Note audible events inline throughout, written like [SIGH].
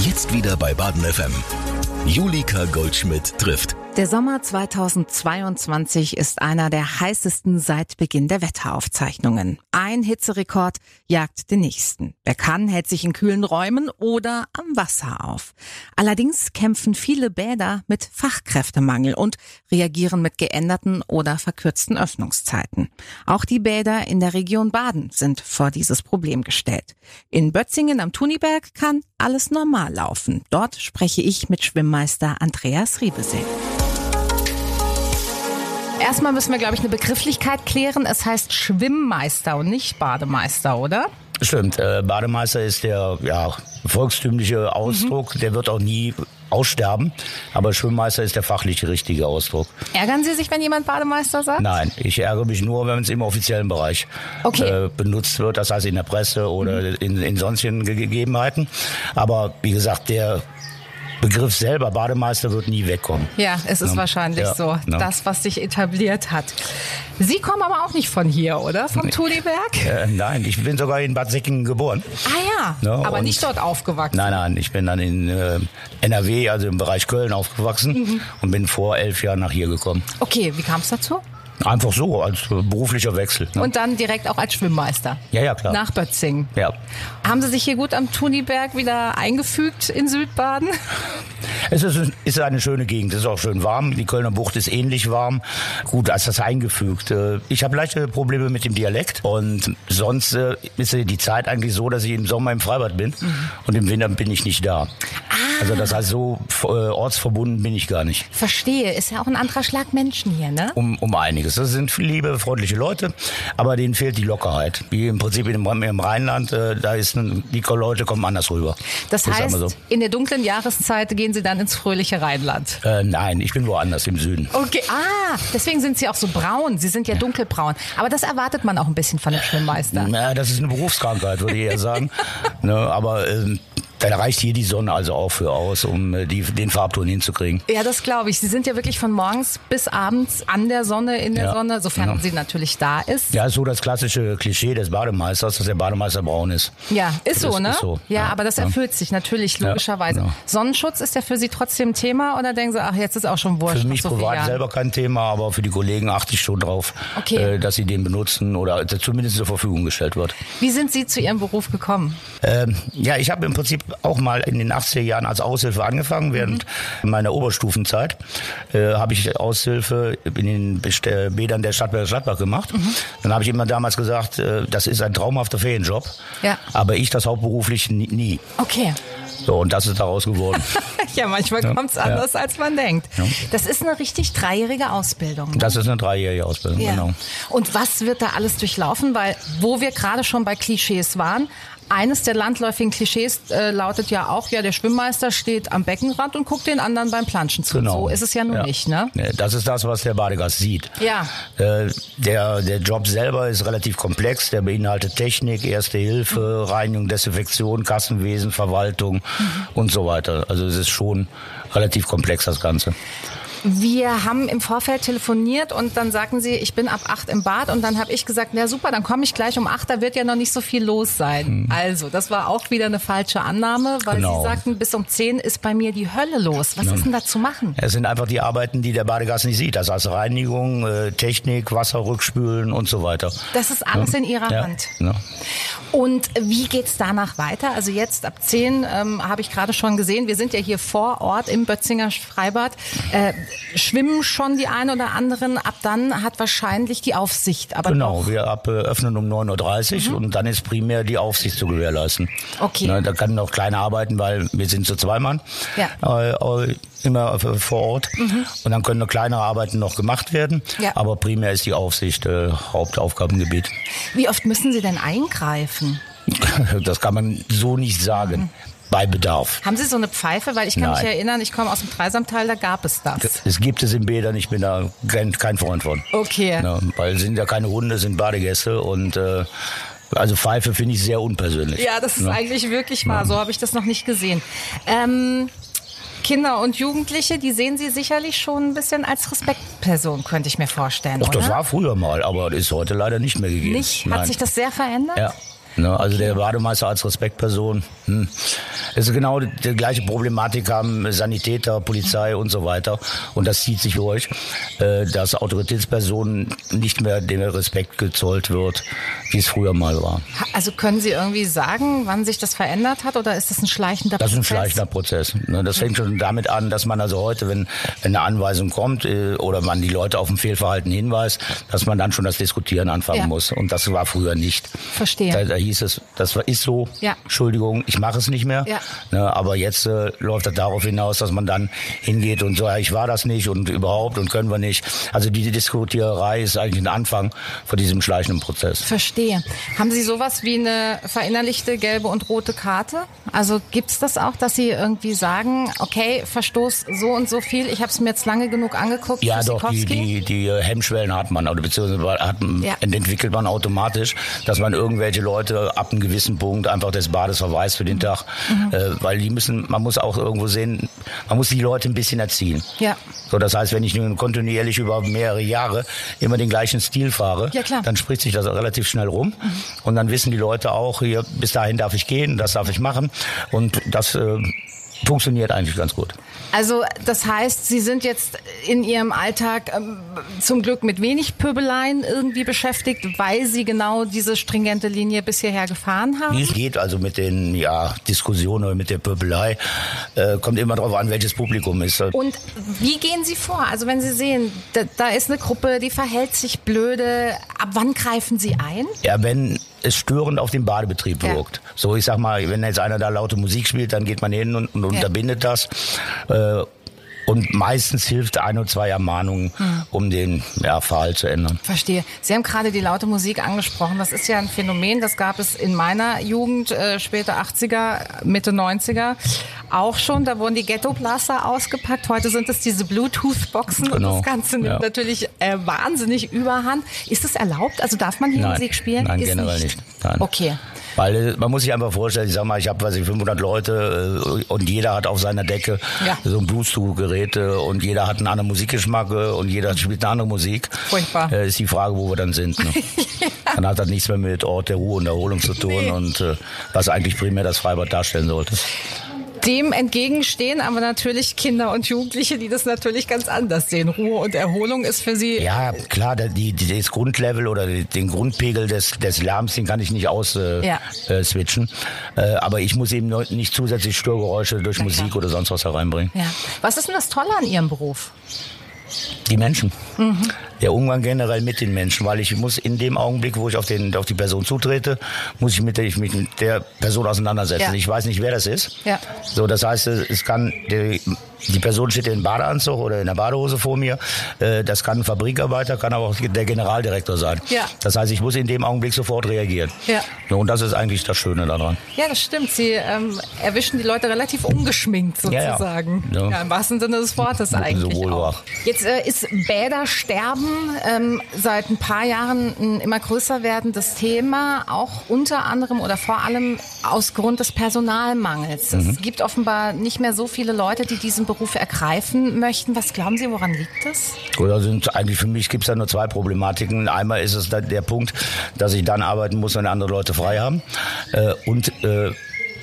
Jetzt wieder bei Baden FM. Julika Goldschmidt trifft. Der Sommer 2022 ist einer der heißesten seit Beginn der Wetteraufzeichnungen. Ein Hitzerekord jagt den nächsten. Wer kann, hält sich in kühlen Räumen oder am Wasser auf. Allerdings kämpfen viele Bäder mit Fachkräftemangel und reagieren mit geänderten oder verkürzten Öffnungszeiten. Auch die Bäder in der Region Baden sind vor dieses Problem gestellt. In Bötzingen am Tuniberg kann alles normal laufen. Dort spreche ich mit Schwimmmeister Andreas Riebesee. Erstmal müssen wir, glaube ich, eine Begrifflichkeit klären. Es heißt Schwimmmeister und nicht Bademeister, oder? Stimmt, äh, Bademeister ist der ja, volkstümliche Ausdruck, mhm. der wird auch nie aussterben, aber Schwimmmeister ist der fachlich richtige Ausdruck. Ärgern Sie sich, wenn jemand Bademeister sagt? Nein, ich ärgere mich nur, wenn es im offiziellen Bereich okay. äh, benutzt wird, das heißt in der Presse oder mhm. in, in sonstigen Gegebenheiten. Aber wie gesagt, der Begriff selber, Bademeister, wird nie wegkommen. Ja, es ist ja. wahrscheinlich ja. so. Ja. Das, was sich etabliert hat. Sie kommen aber auch nicht von hier, oder? Vom Tuliberg? Äh, nein, ich bin sogar in Bad Säckingen geboren. Ah ja, aber nicht dort aufgewachsen. Nein, nein, ich bin dann in äh, NRW, also im Bereich Köln aufgewachsen mhm. und bin vor elf Jahren nach hier gekommen. Okay, wie kam es dazu? Einfach so, als beruflicher Wechsel. Ne? Und dann direkt auch als Schwimmmeister. Ja, ja, klar. Nach Bötzing. Ja. Haben Sie sich hier gut am Thuniberg wieder eingefügt in Südbaden? [LAUGHS] Es ist, ist eine schöne Gegend, es ist auch schön warm. Die Kölner Bucht ist ähnlich warm. Gut, als das eingefügt. Äh, ich habe leichte Probleme mit dem Dialekt und sonst äh, ist die Zeit eigentlich so, dass ich im Sommer im Freibad bin mhm. und im Winter bin ich nicht da. Ah. Also das heißt, so äh, ortsverbunden bin ich gar nicht. Verstehe, ist ja auch ein anderer Schlag Menschen hier, ne? Um, um einiges. Das sind liebe, freundliche Leute, aber denen fehlt die Lockerheit. Wie im Prinzip im, im Rheinland, da ist die Leute kommen anders rüber. Das heißt, so. in der dunklen Jahreszeit gehen Sie dann ins fröhliche Rheinland? Äh, nein, ich bin woanders im Süden. Okay, ah, deswegen sind Sie auch so braun. Sie sind ja dunkelbraun. Aber das erwartet man auch ein bisschen von dem Schwimmmeister. Na, das ist eine Berufskrankheit, würde ich eher sagen. [LAUGHS] ne, aber ähm, da reicht hier die Sonne also auch für aus, um äh, die, den Farbton hinzukriegen. Ja, das glaube ich. Sie sind ja wirklich von morgens bis abends an der Sonne, in der ja. Sonne, sofern ja. sie natürlich da ist. Ja, so das klassische Klischee des Bademeisters, dass der Bademeister braun ist. Ja, ist so, ne? Ist so. Ja, ja, aber das erfüllt sich natürlich logischerweise. Sonnenschutz ist ja für Sie trotzdem Thema oder denken Sie, ach, jetzt ist auch schon wurscht? Für mich so privat selber kein Thema, aber für die Kollegen achte ich schon drauf, okay. äh, dass sie den benutzen oder zumindest zur Verfügung gestellt wird. Wie sind Sie zu Ihrem Beruf gekommen? Ähm, ja, ich habe im Prinzip auch mal in den 80er Jahren als Aushilfe angefangen. Während mhm. meiner Oberstufenzeit äh, habe ich Aushilfe in den Bädern der Stadtwerke Stadtbach gemacht. Mhm. Dann habe ich immer damals gesagt, äh, das ist ein traumhafter Ferienjob. Ja. Aber ich das hauptberuflich nie. Okay. So, und das ist daraus geworden. [LAUGHS] ja, manchmal ja. kommt es anders, ja. als man denkt. Ja. Das ist eine richtig dreijährige Ausbildung. Ne? Das ist eine dreijährige Ausbildung, genau. Und was wird da alles durchlaufen? Weil, wo wir gerade schon bei Klischees waren, eines der landläufigen Klischees äh, lautet ja auch, ja, der Schwimmmeister steht am Beckenrand und guckt den anderen beim Planschen zu. Genau. So ist es ja nun ja. nicht, ne? Das ist das, was der Badegast sieht. Ja. Äh, der, der Job selber ist relativ komplex. Der beinhaltet Technik, Erste Hilfe, mhm. Reinigung, Desinfektion, Kassenwesen, Verwaltung mhm. und so weiter. Also es ist schon relativ komplex, das Ganze. Wir haben im Vorfeld telefoniert und dann sagten sie, ich bin ab acht im Bad und dann habe ich gesagt, na super, dann komme ich gleich um acht, da wird ja noch nicht so viel los sein. Hm. Also, das war auch wieder eine falsche Annahme, weil genau. sie sagten, bis um zehn ist bei mir die Hölle los. Was ja. ist denn da zu machen? Es sind einfach die Arbeiten, die der Badegast nicht sieht. Das heißt Reinigung, äh, Technik, Wasser rückspülen und so weiter. Das ist alles ja. in ihrer ja. Hand. Und wie geht's danach weiter? Also jetzt ab zehn ähm, habe ich gerade schon gesehen, wir sind ja hier vor Ort im Bötzinger Freibad. Äh, schwimmen schon die einen oder anderen. Ab dann hat wahrscheinlich die Aufsicht. Aber genau, wir ab, äh, öffnen um 9.30 Uhr mhm. und dann ist primär die Aufsicht zu gewährleisten. Okay. Na, da kann noch kleine arbeiten, weil wir sind zu zweimal ja. äh, immer vor Ort. Mhm. Und dann können noch kleinere Arbeiten noch gemacht werden. Ja. Aber primär ist die Aufsicht äh, Hauptaufgabengebiet. Wie oft müssen Sie denn eingreifen? [LAUGHS] Das kann man so nicht sagen. Mhm bei Bedarf. Haben Sie so eine Pfeife? Weil ich kann Nein. mich erinnern, ich komme aus dem Dreisamtal, da gab es das. Es gibt es in Bädern, ich bin da kein, kein Freund von. Okay. Ja, weil sind ja keine Hunde, sind Badegäste und äh, also Pfeife finde ich sehr unpersönlich. Ja, das ist ja. eigentlich wirklich wahr. So habe ich das noch nicht gesehen. Ähm, Kinder und Jugendliche, die sehen Sie sicherlich schon ein bisschen als Respektperson, könnte ich mir vorstellen. Doch, das war früher mal, aber ist heute leider nicht mehr gegeben. Nicht? Hat Nein. sich das sehr verändert? Ja. Ne? Also der Bademeister als Respektperson. Hm. Es ist genau die, die, gleiche Problematik haben Sanitäter, Polizei und so weiter. Und das zieht sich durch, äh, dass Autoritätspersonen nicht mehr dem Respekt gezollt wird, wie es früher mal war. Also können Sie irgendwie sagen, wann sich das verändert hat oder ist das ein schleichender Prozess? Das ist ein schleichender Prozess. Ne? Das fängt schon damit an, dass man also heute, wenn, wenn eine Anweisung kommt äh, oder man die Leute auf ein Fehlverhalten hinweist, dass man dann schon das Diskutieren anfangen ja. muss. Und das war früher nicht. Verstehe. Da, da hieß es, das ist so, ja. Entschuldigung, ich mache es nicht mehr. Ja. Ne, aber jetzt äh, läuft das darauf hinaus, dass man dann hingeht und so, ja, ich war das nicht und überhaupt und können wir nicht. Also die Diskutiererei ist eigentlich ein Anfang von diesem schleichenden Prozess. Verstehe. Haben Sie sowas wie eine verinnerlichte gelbe und rote Karte? Also gibt's das auch, dass Sie irgendwie sagen, okay, Verstoß so und so viel, ich habe es mir jetzt lange genug angeguckt. Ja, doch, die, die, die Hemmschwellen hat man, oder beziehungsweise hat, ja. entwickelt man automatisch, dass man irgendwelche Leute ab einem gewissen Punkt einfach des Bades verweist für den. Tag, mhm. äh, weil die müssen, man muss auch irgendwo sehen, man muss die Leute ein bisschen erziehen. Ja. So, das heißt, wenn ich nun kontinuierlich über mehrere Jahre immer den gleichen Stil fahre, ja, dann spricht sich das relativ schnell rum mhm. und dann wissen die Leute auch, hier bis dahin darf ich gehen, das darf ich machen und das äh, funktioniert eigentlich ganz gut. Also das heißt, Sie sind jetzt in Ihrem Alltag ähm, zum Glück mit wenig Pöbeleien irgendwie beschäftigt, weil Sie genau diese stringente Linie bis hierher gefahren haben? Wie es geht also mit den ja, Diskussionen oder mit der Pöbelei, äh, kommt immer darauf an, welches Publikum ist. Und wie gehen Sie vor? Also wenn Sie sehen, da, da ist eine Gruppe, die verhält sich blöde, ab wann greifen Sie ein? Ja, wenn es störend auf den Badebetrieb wirkt. Ja. So, ich sag mal, wenn jetzt einer da laute Musik spielt, dann geht man hin und, und ja. unterbindet das. Äh, und meistens hilft ein oder zwei Ermahnungen, hm. um den ja, Fall zu ändern. Verstehe. Sie haben gerade die laute Musik angesprochen. Das ist ja ein Phänomen, das gab es in meiner Jugend, äh, später 80er, Mitte 90er auch schon. Da wurden die Ghetto-Blaster ausgepackt. Heute sind es diese Bluetooth-Boxen genau. und das Ganze nimmt ja. natürlich äh, wahnsinnig überhand. Ist das erlaubt? Also darf man hier Nein. Musik spielen? Nein, ist generell nicht. nicht. Nein. Okay. Weil äh, man muss sich einfach vorstellen, ich sag mal, ich habe weiß ich 500 Leute äh, und jeder hat auf seiner Decke ja. so ein Bluetooth-Gerät äh, und jeder hat einen anderen Musikgeschmack und jeder spielt eine andere Musik. Furchtbar. Äh, ist die Frage, wo wir dann sind. Ne? [LAUGHS] ja. Dann hat das nichts mehr mit Ort der Ruhe und Erholung zu tun nee. und äh, was eigentlich primär das Freibad darstellen sollte. Dem entgegenstehen aber natürlich Kinder und Jugendliche, die das natürlich ganz anders sehen. Ruhe und Erholung ist für sie. Ja, klar, die, die, das Grundlevel oder den Grundpegel des, des Lärms, den kann ich nicht ausswitchen. Äh, ja. äh, switchen. äh, aber ich muss eben nicht zusätzlich Störgeräusche durch Na Musik klar. oder sonst was hereinbringen. Ja. Was ist denn das Tolle an Ihrem Beruf? Die Menschen. Mhm. Der Umgang generell mit den Menschen, weil ich muss in dem Augenblick, wo ich auf, den, auf die Person zutrete, muss ich, mit der, ich mich mit der Person auseinandersetzen. Ja. Ich weiß nicht, wer das ist. Ja. So, das heißt, es kann die, die Person steht in Badeanzug oder in der Badehose vor mir. Äh, das kann ein Fabrikarbeiter, kann aber auch der Generaldirektor sein. Ja. Das heißt, ich muss in dem Augenblick sofort reagieren. Ja. Und das ist eigentlich das Schöne daran. Ja, das stimmt. Sie ähm, erwischen die Leute relativ ungeschminkt sozusagen. Ja, ja. ja Im wahrsten Sinne des Wortes eigentlich. So wohl auch. Jetzt äh, ist Bädersterben ähm, seit ein paar Jahren ein immer größer werdendes Thema, auch unter anderem oder vor allem aus Grund des Personalmangels. Mhm. Es gibt offenbar nicht mehr so viele Leute, die diesen Beruf ergreifen möchten. Was glauben Sie, woran liegt das? Oder sind eigentlich für mich gibt es da nur zwei Problematiken. Einmal ist es der Punkt, dass ich dann arbeiten muss, wenn andere Leute frei haben äh, und äh,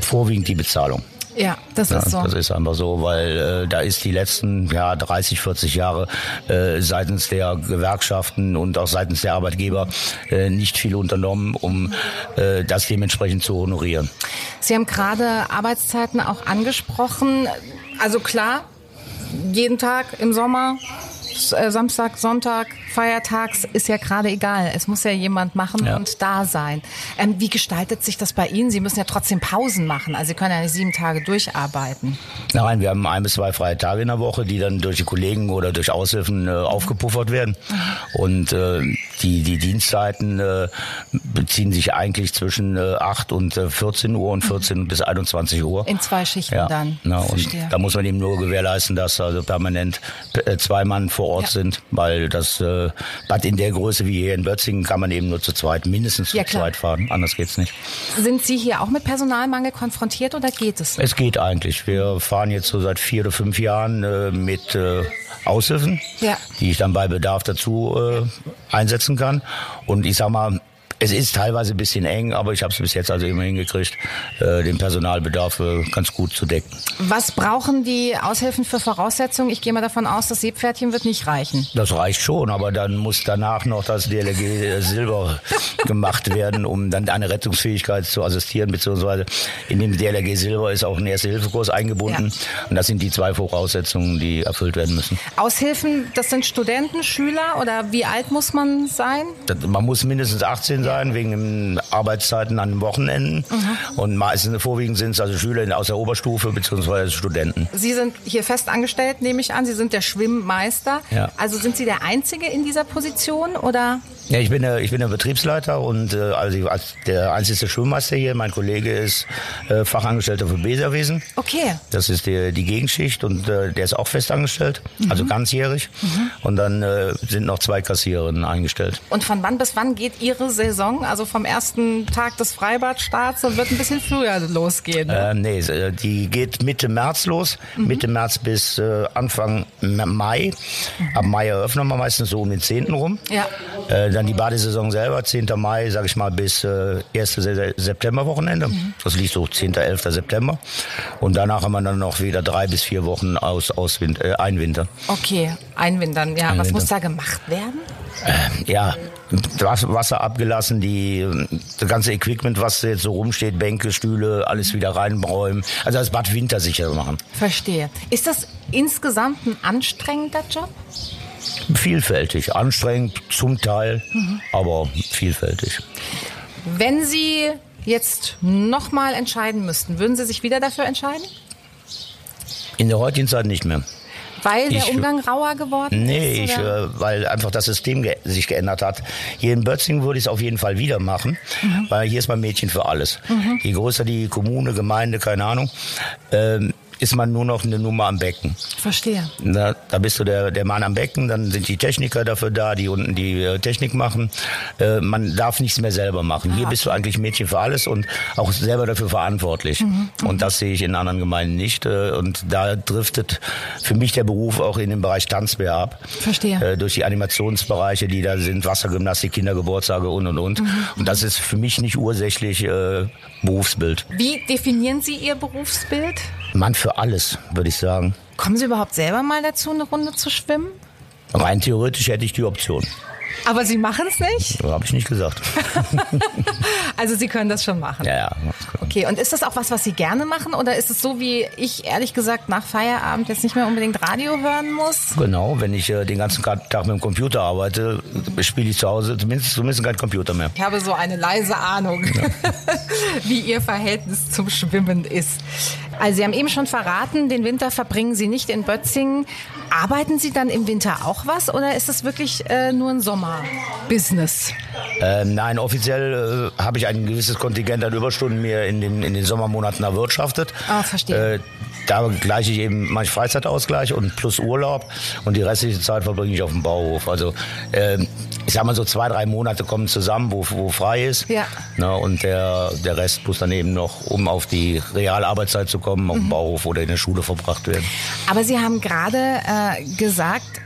vorwiegend die Bezahlung. Ja, das ja, ist so. Das ist einfach so, weil äh, da ist die letzten ja 30, 40 Jahre äh, seitens der Gewerkschaften und auch seitens der Arbeitgeber äh, nicht viel unternommen, um äh, das dementsprechend zu honorieren. Sie haben gerade Arbeitszeiten auch angesprochen. Also klar, jeden Tag im Sommer, äh, Samstag, Sonntag, Feiertags ist ja gerade egal. Es muss ja jemand machen ja. und da sein. Ähm, wie gestaltet sich das bei Ihnen? Sie müssen ja trotzdem Pausen machen. Also Sie können ja nicht sieben Tage durcharbeiten. Nein, wir haben ein bis zwei freie Tage in der Woche, die dann durch die Kollegen oder durch Aushilfen äh, aufgepuffert werden. Und äh, die, die Dienstzeiten äh, beziehen sich eigentlich zwischen äh, 8 und äh, 14 Uhr und 14 mhm. bis 21 Uhr. In zwei Schichten ja. dann. Na, und Verstehe. da muss man eben nur gewährleisten, dass also permanent äh, zwei Mann vor Ort ja. sind, weil das äh, äh, Bad in der Größe wie hier in Bötzingen kann man eben nur zu zweit, mindestens zu ja, zweit fahren. Anders geht's nicht. Sind Sie hier auch mit Personalmangel konfrontiert oder geht es? Es geht eigentlich. Wir fahren jetzt so seit vier oder fünf Jahren äh, mit äh, Aushilfen, ja. die ich dann bei Bedarf dazu äh, einsetzen kann. Und ich sag mal, es ist teilweise ein bisschen eng, aber ich habe es bis jetzt also immer hingekriegt, äh, den Personalbedarf äh, ganz gut zu decken. Was brauchen die Aushilfen für Voraussetzungen? Ich gehe mal davon aus, das Seepferdchen wird nicht reichen. Das reicht schon, aber dann muss danach noch das DLG Silber [LAUGHS] gemacht werden, um dann eine Rettungsfähigkeit zu assistieren, beziehungsweise in dem DLG Silber ist auch ein Erste-Hilfe-Kurs eingebunden. Ja. Und das sind die zwei Voraussetzungen, die erfüllt werden müssen. Aushilfen, das sind Studenten, Schüler oder wie alt muss man sein? Das, man muss mindestens 18 sein, wegen den Arbeitszeiten an den Wochenenden. Mhm. Und meistens vorwiegend sind es also Schüler aus der Oberstufe bzw. Studenten. Sie sind hier fest angestellt, nehme ich an. Sie sind der Schwimmmeister. Ja. Also sind Sie der Einzige in dieser Position oder? Ja, ich bin der, ich bin der Betriebsleiter und äh, also als der einzige Schwimmmeister hier. Mein Kollege ist äh, Fachangestellter für Beserwesen. Okay. Das ist die, die Gegenschicht und äh, der ist auch festangestellt, mhm. also ganzjährig. Mhm. Und dann äh, sind noch zwei Kassiererinnen eingestellt. Und von wann bis wann geht Ihre Saison? Also vom ersten Tag des Freibadstarts und wird ein bisschen früher losgehen? Ne? Äh, nee, die geht Mitte März los. Mhm. Mitte März bis äh, Anfang Mai. Mhm. Ab Mai eröffnen wir meistens so um den 10. rum. Ja. Äh, dann die Badesaison selber, 10. Mai, sage ich mal, bis äh, 1. Septemberwochenende. Mhm. Das liegt so 10. 11. September. Und danach haben wir dann noch wieder drei bis vier Wochen aus, aus äh, Einwinter. Okay, Einwintern. Ja, Einwintern. was muss da gemacht werden? Äh, ja, Wasser abgelassen, die, das ganze Equipment, was jetzt so rumsteht, Bänke, Stühle, alles wieder reinräumen. Also das Bad wintersicher machen. Verstehe. Ist das insgesamt ein anstrengender Job? Vielfältig, anstrengend zum Teil, mhm. aber vielfältig. Wenn Sie jetzt nochmal entscheiden müssten, würden Sie sich wieder dafür entscheiden? In der heutigen Zeit nicht mehr. Weil der ich, Umgang rauer geworden nee, ist? Nee, äh, weil einfach das System ge sich geändert hat. Hier in Bötzing würde ich es auf jeden Fall wieder machen, mhm. weil hier ist man Mädchen für alles. Mhm. Je größer die Kommune, Gemeinde, keine Ahnung, ähm, ist man nur noch eine Nummer am Becken. Verstehe. Na, da bist du der, der Mann am Becken, dann sind die Techniker dafür da, die unten die äh, Technik machen. Äh, man darf nichts mehr selber machen. Ah, Hier bist du eigentlich Mädchen für alles und auch selber dafür verantwortlich. Mhm, mhm, und das sehe ich in anderen Gemeinden nicht. Äh, und da driftet für mich der Beruf auch in den Bereich Tanzbär ab. Verstehe. Äh, durch die Animationsbereiche, die da sind, Wassergymnastik, Kindergeburtstage und und und. Mhm. Und das ist für mich nicht ursächlich Berufsbild. Wie definieren Sie Ihr Berufsbild? Mann für alles, würde ich sagen. Kommen Sie überhaupt selber mal dazu, eine Runde zu schwimmen? Rein theoretisch hätte ich die Option. Aber Sie machen es nicht? Habe ich nicht gesagt. [LAUGHS] also Sie können das schon machen. Ja, ja. Okay, und ist das auch was, was Sie gerne machen? Oder ist es so, wie ich ehrlich gesagt nach Feierabend jetzt nicht mehr unbedingt Radio hören muss? Genau, wenn ich äh, den ganzen Tag mit dem Computer arbeite, spiele ich zu Hause zumindest, zumindest keinen Computer mehr. Ich habe so eine leise Ahnung, ja. [LAUGHS] wie Ihr Verhältnis zum Schwimmen ist. Also Sie haben eben schon verraten, den Winter verbringen Sie nicht in Bötzingen. Arbeiten Sie dann im Winter auch was oder ist das wirklich äh, nur ein Sommerbusiness? Ähm, nein, offiziell äh, habe ich ein gewisses Kontingent an Überstunden mir in den, in den Sommermonaten erwirtschaftet. Ah, verstehe. Äh, da gleiche ich eben mein Freizeitausgleich und plus Urlaub und die restliche Zeit verbringe ich auf dem Bauhof. Also äh, ich sag mal so zwei, drei Monate kommen zusammen, wo, wo frei ist. Ja. Ne, und der, der Rest muss dann eben noch, um auf die Realarbeitszeit zu kommen, auf dem mhm. Bauhof oder in der Schule verbracht werden. Aber Sie haben gerade äh, gesagt,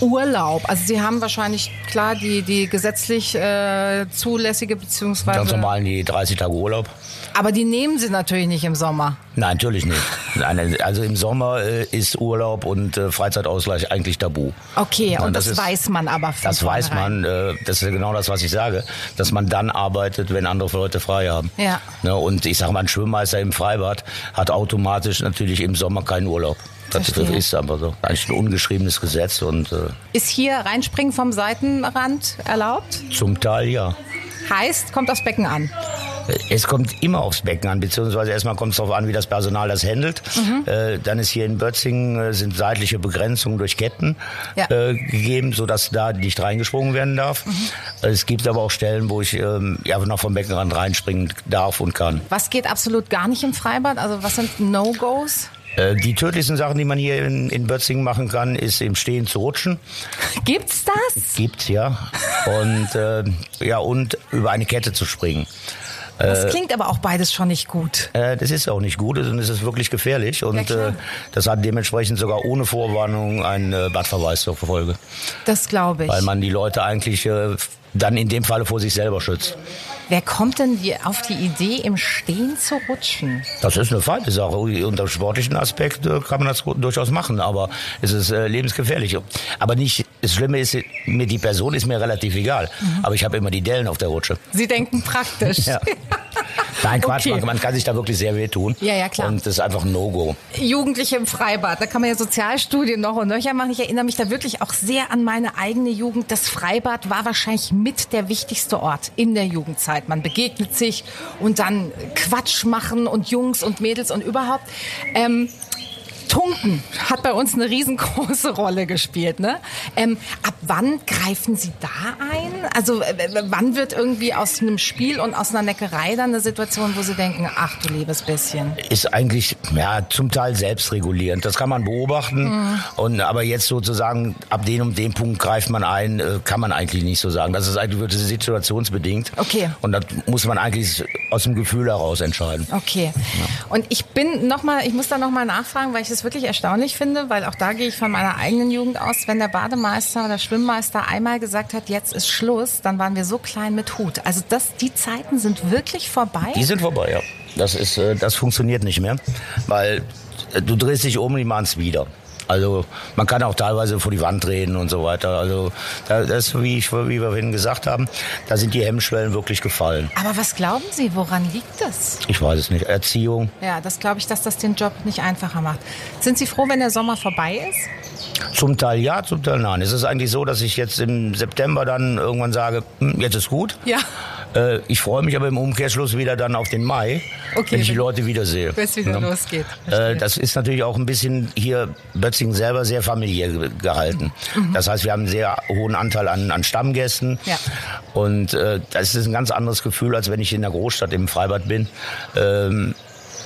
Urlaub. Also Sie haben wahrscheinlich klar die, die gesetzlich äh, zulässige beziehungsweise ganz normal die 30 Tage Urlaub. Aber die nehmen Sie natürlich nicht im Sommer. Nein, natürlich nicht. Nein, also im Sommer äh, ist Urlaub und äh, Freizeitausgleich eigentlich tabu. Okay, und, und das, das ist, weiß man aber. Von das weiß man. Äh, das ist genau das, was ich sage, dass man dann arbeitet, wenn andere Leute frei haben. Ja. Ne, und ich sage mal, ein Schwimmmeister im Freibad hat automatisch natürlich im Sommer keinen Urlaub. Das Verstehe. ist aber so. Eigentlich ein ungeschriebenes Gesetz. Und, äh, ist hier Reinspringen vom Seitenrand erlaubt? Zum Teil ja. Heißt, kommt aufs Becken an. Es kommt immer aufs Becken an, beziehungsweise erstmal kommt es darauf an, wie das Personal das handelt. Mhm. Äh, dann ist hier in Bötzingen äh, sind seitliche Begrenzungen durch Ketten ja. äh, gegeben, sodass da nicht reingesprungen werden darf. Mhm. Es gibt aber auch Stellen, wo ich ähm, ja, noch vom Beckenrand reinspringen darf und kann. Was geht absolut gar nicht im Freibad? Also was sind No-Gos? Äh, die tödlichsten Sachen, die man hier in, in Bötzingen machen kann, ist im Stehen zu rutschen. [LAUGHS] Gibt's das? Gibt's ja. Und äh, ja und über eine Kette zu springen. Das äh, klingt aber auch beides schon nicht gut. Äh, das ist auch nicht gut und es ist wirklich gefährlich. Und ja, äh, das hat dementsprechend sogar ohne Vorwarnung einen äh, Badverweis zur Folge. Das glaube ich. Weil man die Leute eigentlich äh, dann in dem Falle vor sich selber schützt. Wer kommt denn auf die Idee, im Stehen zu rutschen? Das ist eine feine Sache. Unter sportlichen Aspekt äh, kann man das durchaus machen, aber es ist äh, lebensgefährlich. Aber nicht, das Schlimme ist, mir die Person ist mir relativ egal. Mhm. Aber ich habe immer die Dellen auf der Rutsche. Sie denken praktisch. ja. Nein, Quatsch, okay. man, man, kann sich da wirklich sehr wehtun. Ja, ja, klar. Und das ist einfach ein No-Go. Jugendliche im Freibad, da kann man ja Sozialstudien noch und nöcher machen. Ich erinnere mich da wirklich auch sehr an meine eigene Jugend. Das Freibad war wahrscheinlich mit der wichtigste Ort in der Jugendzeit. Man begegnet sich und dann Quatsch machen und Jungs und Mädels und überhaupt. Ähm, Tunken hat bei uns eine riesengroße Rolle gespielt. Ne? Ähm, ab wann greifen Sie da ein? Also äh, wann wird irgendwie aus einem Spiel und aus einer Neckerei dann eine Situation, wo Sie denken, ach du liebes bisschen? Ist eigentlich ja zum Teil selbstregulierend. Das kann man beobachten. Mhm. Und aber jetzt sozusagen ab dem und dem Punkt greift man ein, äh, kann man eigentlich nicht so sagen. Das ist eigentlich wirklich situationsbedingt. Okay. Und das muss man eigentlich aus dem Gefühl heraus entscheiden. Okay. Ja. Und ich bin noch mal, ich muss da noch mal nachfragen, weil ich es wirklich erstaunlich finde, weil auch da gehe ich von meiner eigenen Jugend aus, wenn der Bademeister oder Schwimmmeister einmal gesagt hat, jetzt ist Schluss, dann waren wir so klein mit Hut. Also das, die Zeiten sind wirklich vorbei. Die sind vorbei, ja. Das ist, äh, das funktioniert nicht mehr, weil äh, du drehst dich um und die machen es wieder. Also man kann auch teilweise vor die Wand reden und so weiter. Also das wie, ich, wie wir vorhin gesagt haben, da sind die Hemmschwellen wirklich gefallen. Aber was glauben Sie, woran liegt das? Ich weiß es nicht. Erziehung. Ja, das glaube ich, dass das den Job nicht einfacher macht. Sind Sie froh, wenn der Sommer vorbei ist? Zum Teil ja, zum Teil nein. Es ist eigentlich so, dass ich jetzt im September dann irgendwann sage, hm, jetzt ist gut. Ja. Äh, ich freue mich aber im Umkehrschluss wieder dann auf den Mai, okay, wenn ich die Leute wiedersehe. Wenn es wieder ja. losgeht. Äh, das ist natürlich auch ein bisschen hier Bötzingen selber sehr familiär gehalten. Mhm. Das heißt, wir haben einen sehr hohen Anteil an, an Stammgästen. Ja. Und äh, das ist ein ganz anderes Gefühl, als wenn ich in der Großstadt im Freibad bin. Ähm,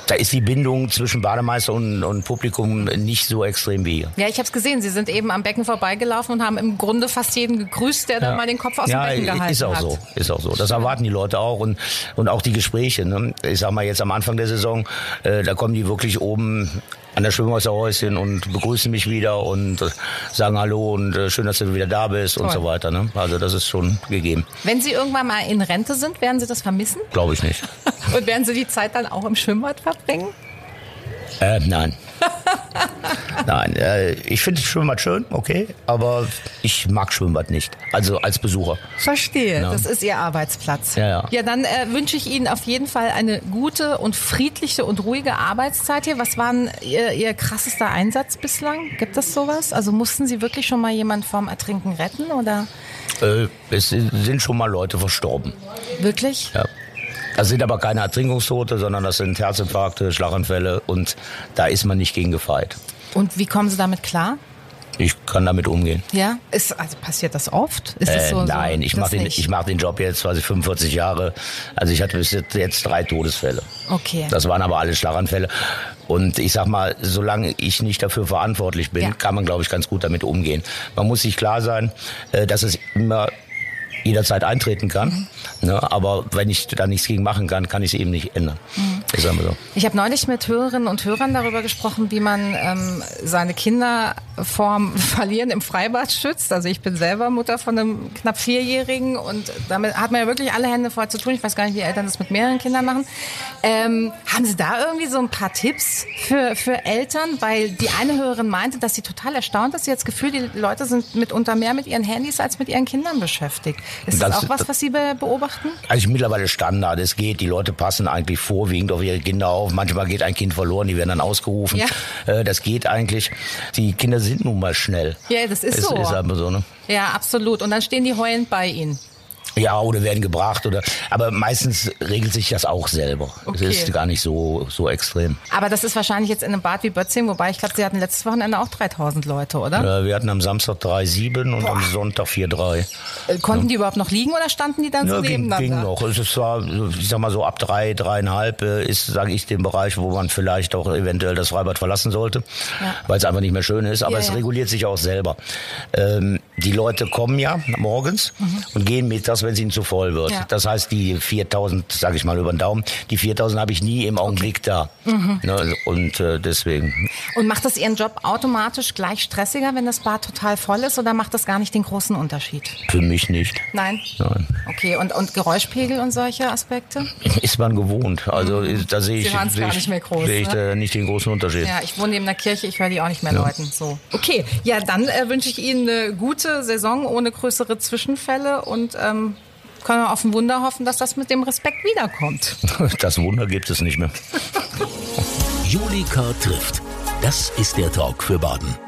da ist die Bindung zwischen Bademeister und, und Publikum nicht so extrem wie hier. Ja, ich habe es gesehen. Sie sind eben am Becken vorbeigelaufen und haben im Grunde fast jeden gegrüßt, der ja. da mal den Kopf aus ja, dem Becken gehalten hat. ist auch hat. so, ist auch so. Das erwarten die Leute auch und und auch die Gespräche. Ne? Ich sag mal jetzt am Anfang der Saison, äh, da kommen die wirklich oben an der Schwimmhäuserhäuschen und begrüßen mich wieder und äh, sagen Hallo und äh, schön, dass du wieder da bist Toll. und so weiter. Ne? Also das ist schon gegeben. Wenn Sie irgendwann mal in Rente sind, werden Sie das vermissen? Glaube ich nicht. [LAUGHS] und werden Sie die Zeit dann auch im Schwimmbad verbringen? Äh, nein. [LAUGHS] Nein, äh, ich finde Schwimmbad schön, okay, aber ich mag Schwimmbad nicht. Also als Besucher. Verstehe, ja. das ist Ihr Arbeitsplatz. Ja, ja. ja dann äh, wünsche ich Ihnen auf jeden Fall eine gute und friedliche und ruhige Arbeitszeit hier. Was war Ihr, Ihr krassester Einsatz bislang? Gibt es sowas? Also mussten Sie wirklich schon mal jemanden vorm Ertrinken retten oder? Äh, es sind schon mal Leute verstorben. Wirklich? Ja. Das sind aber keine Ertrinkungstote, sondern das sind Herzinfarkte, Schlaganfälle und da ist man nicht gegen gefeit. Und wie kommen Sie damit klar? Ich kann damit umgehen. Ja, ist, also passiert das oft? Ist das äh, so, nein, ich mache den, ich mach den Job jetzt quasi 45 Jahre. Also ich hatte bis jetzt drei Todesfälle. Okay. Das waren aber alle Schlaganfälle. Und ich sag mal, solange ich nicht dafür verantwortlich bin, ja. kann man, glaube ich, ganz gut damit umgehen. Man muss sich klar sein, äh, dass es immer jederzeit eintreten kann. Mhm. Ne, aber wenn ich da nichts gegen machen kann, kann ich es eben nicht ändern. Mhm. Ich, so. ich habe neulich mit Hörerinnen und Hörern darüber gesprochen, wie man ähm, seine Kinder vorm [LAUGHS] Verlieren im Freibad schützt. Also ich bin selber Mutter von einem knapp Vierjährigen und damit hat man ja wirklich alle Hände voll zu tun. Ich weiß gar nicht, wie Eltern das mit mehreren Kindern machen. Ähm, haben Sie da irgendwie so ein paar Tipps für, für Eltern? Weil die eine Hörerin meinte, dass sie total erstaunt ist. Sie hat das Gefühl, die Leute sind mitunter mehr mit ihren Handys als mit ihren Kindern beschäftigt. Ist das, das auch was, was Sie beobachten? Also mittlerweile Standard. Es geht. Die Leute passen eigentlich vorwiegend auf ihre Kinder auf. Manchmal geht ein Kind verloren, die werden dann ausgerufen. Ja. Äh, das geht eigentlich. Die Kinder sind nun mal schnell. Ja, das ist es, so. Ist aber so ne? Ja, absolut. Und dann stehen die heulend bei Ihnen. Ja, oder werden gebracht oder aber meistens regelt sich das auch selber. Okay. Es ist gar nicht so so extrem. Aber das ist wahrscheinlich jetzt in einem Bad wie Bötzing, wobei ich glaube, Sie hatten letztes Wochenende auch 3000 Leute, oder? Ja, wir hatten am Samstag 3,7 und Boah. am Sonntag 4,3. Äh, konnten ja. die überhaupt noch liegen oder standen die dann ja, so ging, nebeneinander? ging noch. Es war, ich sag mal so ab drei, dreieinhalb äh, ist, sage ich, den Bereich, wo man vielleicht auch eventuell das Freibad verlassen sollte, ja. weil es einfach nicht mehr schön ist. Aber es reguliert sich auch selber. Ähm, die Leute kommen ja morgens mhm. und gehen mittags, wenn es ihnen zu voll wird. Ja. Das heißt, die 4000, sage ich mal über den Daumen, die 4000 habe ich nie im Augenblick da. Mhm. Ne, und äh, deswegen. Und macht das Ihren Job automatisch gleich stressiger, wenn das Bad total voll ist oder macht das gar nicht den großen Unterschied? Für mich nicht. Nein? Nein. Okay, und, und Geräuschpegel und solche Aspekte? Ist man gewohnt. Also mhm. da sehe ich, sehe ich, nicht, mehr groß, sehe ich ne? nicht den großen Unterschied. Ja, ich wohne neben der Kirche, ich höre die auch nicht mehr ja. läuten. So. Okay, ja, dann äh, wünsche ich Ihnen eine gute Saison ohne größere Zwischenfälle und ähm, können wir auf ein Wunder hoffen, dass das mit dem Respekt wiederkommt. [LAUGHS] Das Wunder gibt es nicht mehr. Julika trifft. Das ist der Talk für Baden.